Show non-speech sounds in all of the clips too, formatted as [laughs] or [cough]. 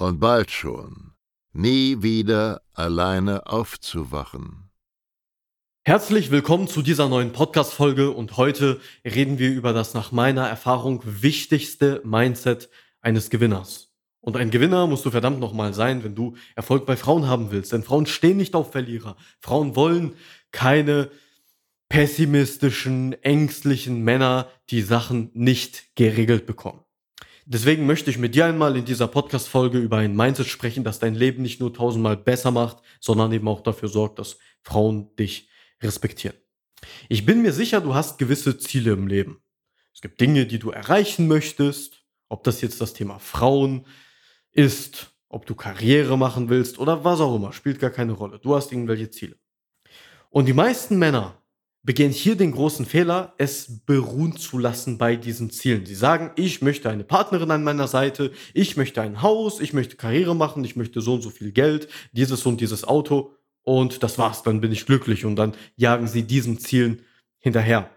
und bald schon nie wieder alleine aufzuwachen. Herzlich willkommen zu dieser neuen Podcast-Folge und heute reden wir über das nach meiner Erfahrung wichtigste Mindset eines Gewinners. Und ein Gewinner musst du verdammt nochmal sein, wenn du Erfolg bei Frauen haben willst. Denn Frauen stehen nicht auf Verlierer. Frauen wollen keine pessimistischen, ängstlichen Männer, die Sachen nicht geregelt bekommen. Deswegen möchte ich mit dir einmal in dieser Podcast-Folge über ein Mindset sprechen, das dein Leben nicht nur tausendmal besser macht, sondern eben auch dafür sorgt, dass Frauen dich respektieren. Ich bin mir sicher, du hast gewisse Ziele im Leben. Es gibt Dinge, die du erreichen möchtest, ob das jetzt das Thema Frauen, ist, ob du Karriere machen willst oder was auch immer, spielt gar keine Rolle. Du hast irgendwelche Ziele. Und die meisten Männer begehen hier den großen Fehler, es beruhen zu lassen bei diesen Zielen. Sie sagen, ich möchte eine Partnerin an meiner Seite, ich möchte ein Haus, ich möchte Karriere machen, ich möchte so und so viel Geld, dieses und dieses Auto und das war's, dann bin ich glücklich und dann jagen sie diesen Zielen hinterher.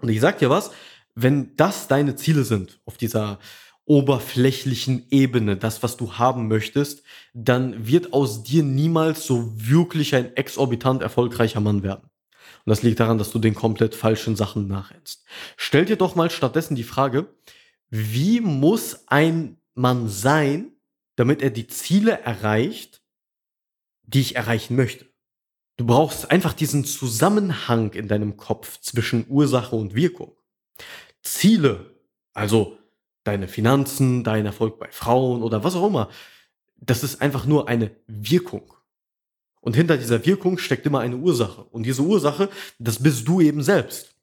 Und ich sag dir was, wenn das deine Ziele sind auf dieser oberflächlichen Ebene, das, was du haben möchtest, dann wird aus dir niemals so wirklich ein exorbitant erfolgreicher Mann werden. Und das liegt daran, dass du den komplett falschen Sachen nachrennst. Stell dir doch mal stattdessen die Frage, wie muss ein Mann sein, damit er die Ziele erreicht, die ich erreichen möchte? Du brauchst einfach diesen Zusammenhang in deinem Kopf zwischen Ursache und Wirkung. Ziele, also deine Finanzen, dein Erfolg bei Frauen oder was auch immer. Das ist einfach nur eine Wirkung. Und hinter dieser Wirkung steckt immer eine Ursache. Und diese Ursache, das bist du eben selbst.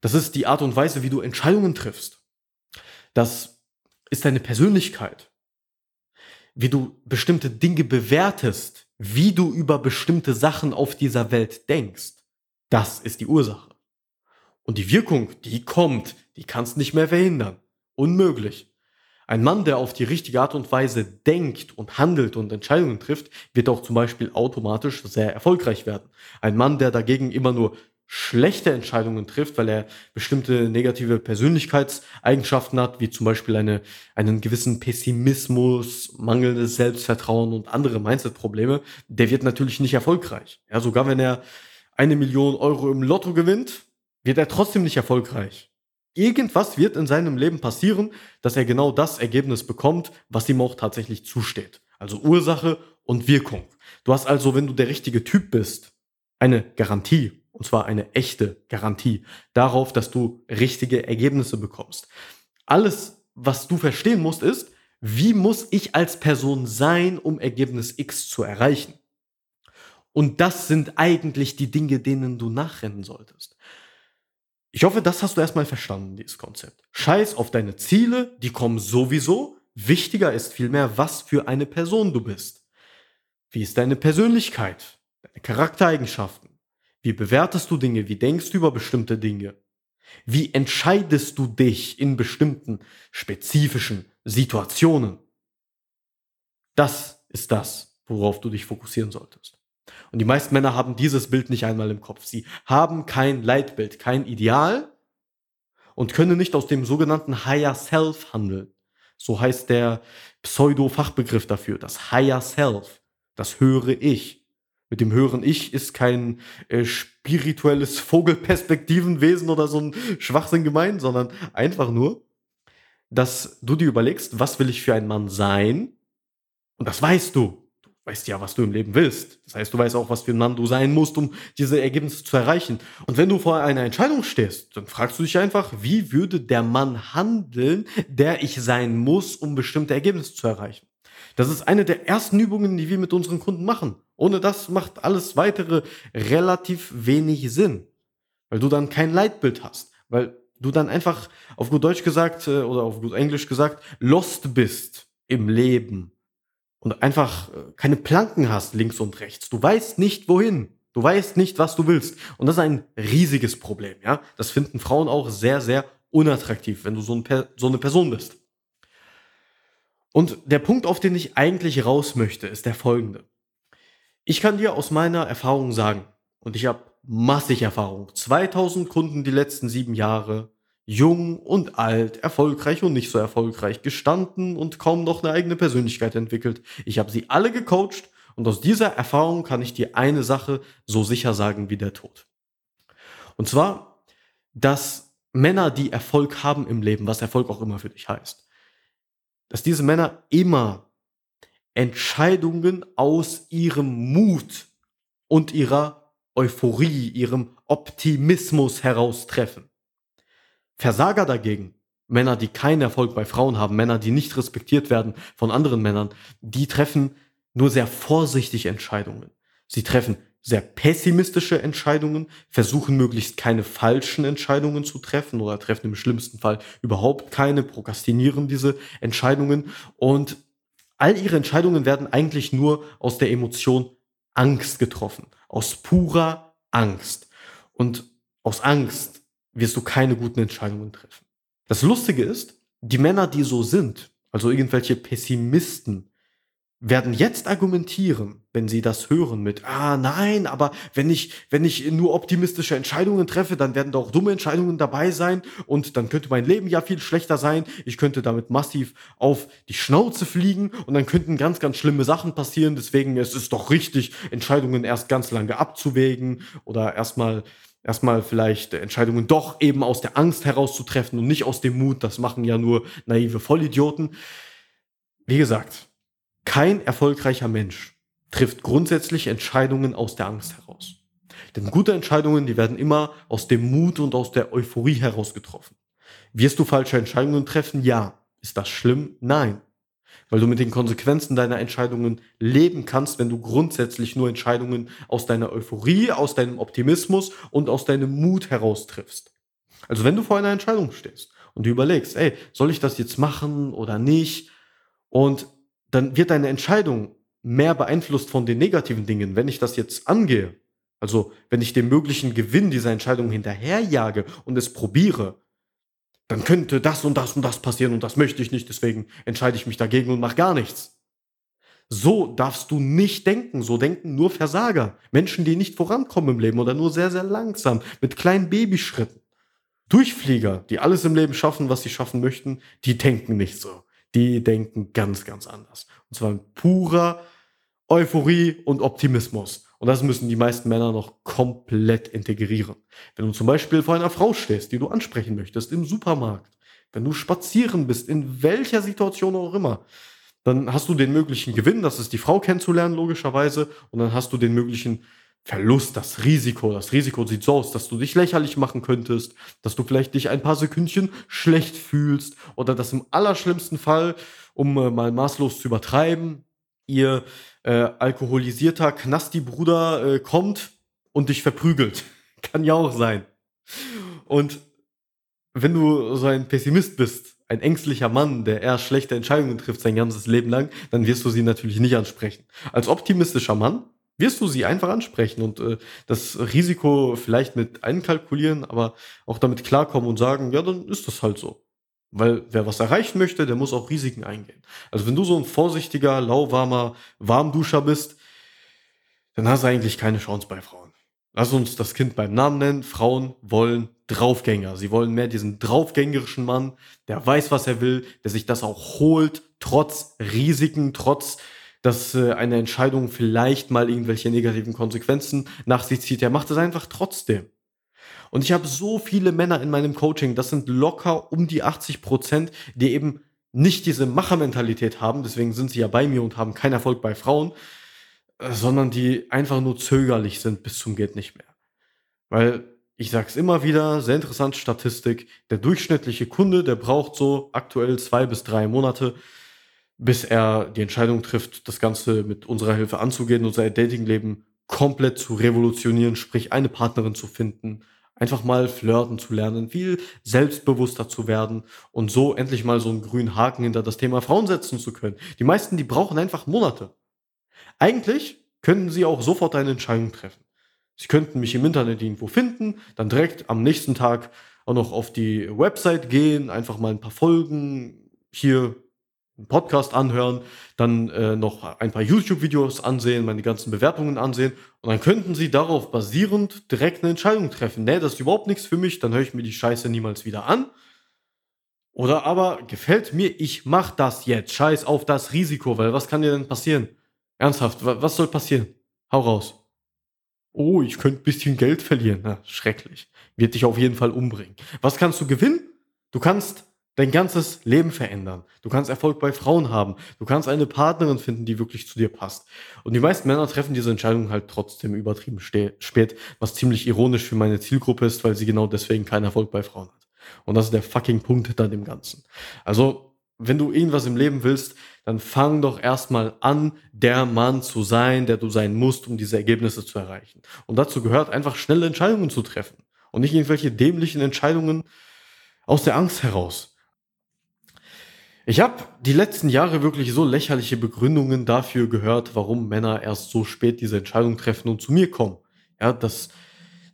Das ist die Art und Weise, wie du Entscheidungen triffst. Das ist deine Persönlichkeit. Wie du bestimmte Dinge bewertest, wie du über bestimmte Sachen auf dieser Welt denkst. Das ist die Ursache. Und die Wirkung, die kommt, die kannst nicht mehr verhindern. Unmöglich. Ein Mann, der auf die richtige Art und Weise denkt und handelt und Entscheidungen trifft, wird auch zum Beispiel automatisch sehr erfolgreich werden. Ein Mann, der dagegen immer nur schlechte Entscheidungen trifft, weil er bestimmte negative Persönlichkeitseigenschaften hat, wie zum Beispiel eine, einen gewissen Pessimismus, mangelndes Selbstvertrauen und andere Mindset-Probleme, der wird natürlich nicht erfolgreich. Ja, sogar wenn er eine Million Euro im Lotto gewinnt, wird er trotzdem nicht erfolgreich irgendwas wird in seinem Leben passieren, dass er genau das Ergebnis bekommt, was ihm auch tatsächlich zusteht. Also Ursache und Wirkung. Du hast also, wenn du der richtige Typ bist, eine Garantie, und zwar eine echte Garantie, darauf, dass du richtige Ergebnisse bekommst. Alles, was du verstehen musst, ist, wie muss ich als Person sein, um Ergebnis X zu erreichen? Und das sind eigentlich die Dinge, denen du nachrennen solltest. Ich hoffe, das hast du erstmal verstanden, dieses Konzept. Scheiß auf deine Ziele, die kommen sowieso. Wichtiger ist vielmehr, was für eine Person du bist. Wie ist deine Persönlichkeit, deine Charaktereigenschaften? Wie bewertest du Dinge? Wie denkst du über bestimmte Dinge? Wie entscheidest du dich in bestimmten spezifischen Situationen? Das ist das, worauf du dich fokussieren solltest. Und die meisten Männer haben dieses Bild nicht einmal im Kopf. Sie haben kein Leitbild, kein Ideal und können nicht aus dem sogenannten Higher Self handeln. So heißt der Pseudo-Fachbegriff dafür, das Higher Self, das höhere Ich. Mit dem höheren Ich ist kein äh, spirituelles Vogelperspektivenwesen oder so ein Schwachsinn gemeint, sondern einfach nur, dass du dir überlegst, was will ich für ein Mann sein Und das weißt du. Weißt ja, was du im Leben willst. Das heißt, du weißt auch, was für ein Mann du sein musst, um diese Ergebnisse zu erreichen. Und wenn du vor einer Entscheidung stehst, dann fragst du dich einfach, wie würde der Mann handeln, der ich sein muss, um bestimmte Ergebnisse zu erreichen? Das ist eine der ersten Übungen, die wir mit unseren Kunden machen. Ohne das macht alles weitere relativ wenig Sinn, weil du dann kein Leitbild hast, weil du dann einfach auf gut Deutsch gesagt äh, oder auf gut Englisch gesagt lost bist im Leben und einfach äh, keine Planken hast links und rechts. Du weißt nicht wohin. Du weißt nicht, was du willst. Und das ist ein riesiges Problem, ja? Das finden Frauen auch sehr, sehr unattraktiv, wenn du so, ein, so eine Person bist. Und der Punkt, auf den ich eigentlich raus möchte, ist der folgende. Ich kann dir aus meiner Erfahrung sagen, und ich habe massig Erfahrung, 2000 Kunden die letzten sieben Jahre, jung und alt, erfolgreich und nicht so erfolgreich, gestanden und kaum noch eine eigene Persönlichkeit entwickelt. Ich habe sie alle gecoacht und aus dieser Erfahrung kann ich dir eine Sache so sicher sagen wie der Tod. Und zwar, dass Männer, die Erfolg haben im Leben, was Erfolg auch immer für dich heißt, dass diese Männer immer Entscheidungen aus ihrem Mut und ihrer Euphorie, ihrem Optimismus heraustreffen. Versager dagegen, Männer, die keinen Erfolg bei Frauen haben, Männer, die nicht respektiert werden von anderen Männern, die treffen nur sehr vorsichtig Entscheidungen. Sie treffen sehr pessimistische Entscheidungen, versuchen möglichst keine falschen Entscheidungen zu treffen oder treffen im schlimmsten Fall überhaupt keine, prokrastinieren diese Entscheidungen und all ihre Entscheidungen werden eigentlich nur aus der Emotion Angst getroffen, aus purer Angst. Und aus Angst wirst du keine guten Entscheidungen treffen. Das Lustige ist, die Männer, die so sind, also irgendwelche Pessimisten, werden jetzt argumentieren, wenn sie das hören mit, ah nein, aber wenn ich, wenn ich nur optimistische Entscheidungen treffe, dann werden da auch dumme Entscheidungen dabei sein und dann könnte mein Leben ja viel schlechter sein. Ich könnte damit massiv auf die Schnauze fliegen und dann könnten ganz, ganz schlimme Sachen passieren. Deswegen es ist es doch richtig, Entscheidungen erst ganz lange abzuwägen oder erstmal erstmal vielleicht Entscheidungen doch eben aus der Angst herauszutreffen und nicht aus dem Mut. Das machen ja nur naive Vollidioten. Wie gesagt, kein erfolgreicher Mensch trifft grundsätzlich Entscheidungen aus der Angst heraus. Denn gute Entscheidungen, die werden immer aus dem Mut und aus der Euphorie heraus getroffen. Wirst du falsche Entscheidungen treffen? Ja. Ist das schlimm? Nein. Weil du mit den Konsequenzen deiner Entscheidungen leben kannst, wenn du grundsätzlich nur Entscheidungen aus deiner Euphorie, aus deinem Optimismus und aus deinem Mut heraus triffst. Also wenn du vor einer Entscheidung stehst und du überlegst, ey, soll ich das jetzt machen oder nicht? Und dann wird deine Entscheidung mehr beeinflusst von den negativen Dingen. Wenn ich das jetzt angehe, also wenn ich den möglichen Gewinn dieser Entscheidung hinterherjage und es probiere, dann könnte das und das und das passieren und das möchte ich nicht, deswegen entscheide ich mich dagegen und mache gar nichts. So darfst du nicht denken. So denken nur Versager. Menschen, die nicht vorankommen im Leben oder nur sehr, sehr langsam, mit kleinen Babyschritten. Durchflieger, die alles im Leben schaffen, was sie schaffen möchten, die denken nicht so die denken ganz, ganz anders. Und zwar in purer Euphorie und Optimismus. Und das müssen die meisten Männer noch komplett integrieren. Wenn du zum Beispiel vor einer Frau stehst, die du ansprechen möchtest im Supermarkt, wenn du spazieren bist, in welcher Situation auch immer, dann hast du den möglichen Gewinn, das ist die Frau kennenzulernen, logischerweise, und dann hast du den möglichen Verlust, das Risiko. Das Risiko sieht so aus, dass du dich lächerlich machen könntest, dass du vielleicht dich ein paar Sekündchen schlecht fühlst oder dass im allerschlimmsten Fall, um äh, mal maßlos zu übertreiben, ihr äh, alkoholisierter Knasti-Bruder äh, kommt und dich verprügelt. [laughs] Kann ja auch sein. Und wenn du so ein Pessimist bist, ein ängstlicher Mann, der eher schlechte Entscheidungen trifft sein ganzes Leben lang, dann wirst du sie natürlich nicht ansprechen. Als optimistischer Mann wirst du sie einfach ansprechen und äh, das Risiko vielleicht mit einkalkulieren, aber auch damit klarkommen und sagen, ja, dann ist das halt so. Weil wer was erreichen möchte, der muss auch Risiken eingehen. Also wenn du so ein vorsichtiger, lauwarmer Warmduscher bist, dann hast du eigentlich keine Chance bei Frauen. Lass uns das Kind beim Namen nennen. Frauen wollen Draufgänger. Sie wollen mehr diesen draufgängerischen Mann, der weiß, was er will, der sich das auch holt, trotz Risiken, trotz dass äh, eine Entscheidung vielleicht mal irgendwelche negativen Konsequenzen nach sich zieht. Er macht es einfach trotzdem. Und ich habe so viele Männer in meinem Coaching, das sind locker um die 80 Prozent, die eben nicht diese Machermentalität haben, deswegen sind sie ja bei mir und haben keinen Erfolg bei Frauen, äh, sondern die einfach nur zögerlich sind bis zum geht nicht mehr. Weil ich sag's immer wieder, sehr interessante Statistik, der durchschnittliche Kunde, der braucht so aktuell zwei bis drei Monate, bis er die Entscheidung trifft, das Ganze mit unserer Hilfe anzugehen und sein Datingleben komplett zu revolutionieren, sprich eine Partnerin zu finden, einfach mal flirten zu lernen, viel selbstbewusster zu werden und so endlich mal so einen grünen Haken hinter das Thema Frauen setzen zu können. Die meisten, die brauchen einfach Monate. Eigentlich könnten sie auch sofort eine Entscheidung treffen. Sie könnten mich im Internet irgendwo finden, dann direkt am nächsten Tag auch noch auf die Website gehen, einfach mal ein paar Folgen hier einen Podcast anhören, dann äh, noch ein paar YouTube-Videos ansehen, meine ganzen Bewertungen ansehen und dann könnten Sie darauf basierend direkt eine Entscheidung treffen. Nee, das ist überhaupt nichts für mich, dann höre ich mir die Scheiße niemals wieder an. Oder aber gefällt mir, ich mach das jetzt. Scheiß auf das Risiko, weil was kann dir denn passieren? Ernsthaft, was soll passieren? Hau raus. Oh, ich könnte ein bisschen Geld verlieren. Na, schrecklich. Wird dich auf jeden Fall umbringen. Was kannst du gewinnen? Du kannst dein ganzes Leben verändern. Du kannst Erfolg bei Frauen haben. Du kannst eine Partnerin finden, die wirklich zu dir passt. Und die meisten Männer treffen diese Entscheidung halt trotzdem übertrieben spät, was ziemlich ironisch für meine Zielgruppe ist, weil sie genau deswegen keinen Erfolg bei Frauen hat. Und das ist der fucking Punkt hinter dem Ganzen. Also, wenn du irgendwas im Leben willst, dann fang doch erstmal an, der Mann zu sein, der du sein musst, um diese Ergebnisse zu erreichen. Und dazu gehört einfach schnelle Entscheidungen zu treffen und nicht irgendwelche dämlichen Entscheidungen aus der Angst heraus. Ich habe die letzten Jahre wirklich so lächerliche Begründungen dafür gehört, warum Männer erst so spät diese Entscheidung treffen und zu mir kommen. Ja, das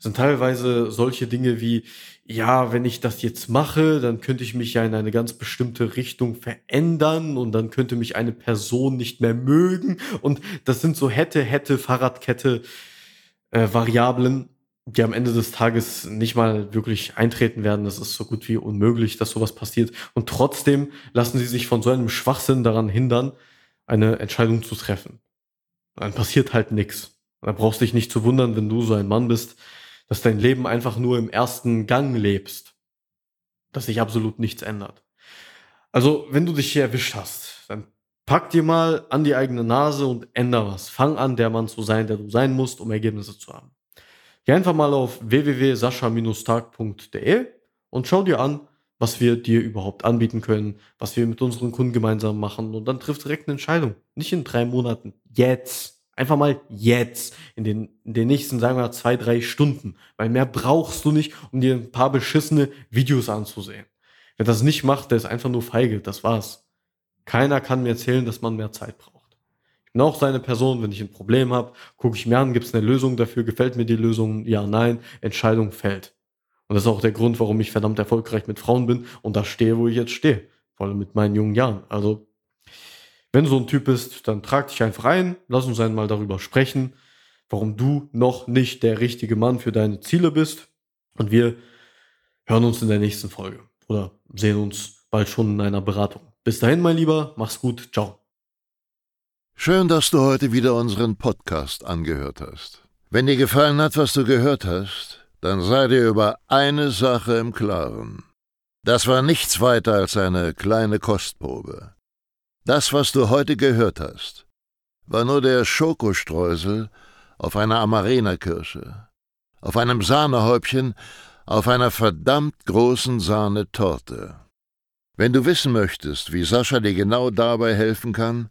sind teilweise solche Dinge wie, ja, wenn ich das jetzt mache, dann könnte ich mich ja in eine ganz bestimmte Richtung verändern und dann könnte mich eine Person nicht mehr mögen. Und das sind so hätte, hätte, Fahrradkette, äh, Variablen, die am Ende des Tages nicht mal wirklich eintreten werden. Das ist so gut wie unmöglich, dass sowas passiert. Und trotzdem lassen sie sich von so einem Schwachsinn daran hindern, eine Entscheidung zu treffen. Dann passiert halt nichts. Da brauchst du dich nicht zu wundern, wenn du so ein Mann bist, dass dein Leben einfach nur im ersten Gang lebst. Dass sich absolut nichts ändert. Also, wenn du dich hier erwischt hast, dann pack dir mal an die eigene Nase und änder was. Fang an, der Mann zu sein, der du sein musst, um Ergebnisse zu haben. Geh einfach mal auf www.sascha-tag.de und schau dir an, was wir dir überhaupt anbieten können, was wir mit unseren Kunden gemeinsam machen und dann triff direkt eine Entscheidung. Nicht in drei Monaten. Jetzt. Einfach mal jetzt. In den, in den nächsten, sagen wir, zwei, drei Stunden. Weil mehr brauchst du nicht, um dir ein paar beschissene Videos anzusehen. Wer das nicht macht, der ist einfach nur feige. Das war's. Keiner kann mir erzählen, dass man mehr Zeit braucht bin auch seine Person. Wenn ich ein Problem habe, gucke ich mir an, gibt es eine Lösung dafür, gefällt mir die Lösung, ja, nein, Entscheidung fällt. Und das ist auch der Grund, warum ich verdammt erfolgreich mit Frauen bin und da stehe, wo ich jetzt stehe. Vor allem mit meinen jungen Jahren. Also, wenn du so ein Typ bist, dann trag dich einfach ein, lass uns einmal darüber sprechen, warum du noch nicht der richtige Mann für deine Ziele bist. Und wir hören uns in der nächsten Folge oder sehen uns bald schon in einer Beratung. Bis dahin, mein Lieber, mach's gut, ciao. Schön, dass du heute wieder unseren Podcast angehört hast. Wenn dir gefallen hat, was du gehört hast, dann sei dir über eine Sache im Klaren. Das war nichts weiter als eine kleine Kostprobe. Das, was du heute gehört hast, war nur der Schokostreusel auf einer Amarena-Kirsche, auf einem Sahnehäubchen, auf einer verdammt großen Sahnetorte. Wenn du wissen möchtest, wie Sascha dir genau dabei helfen kann,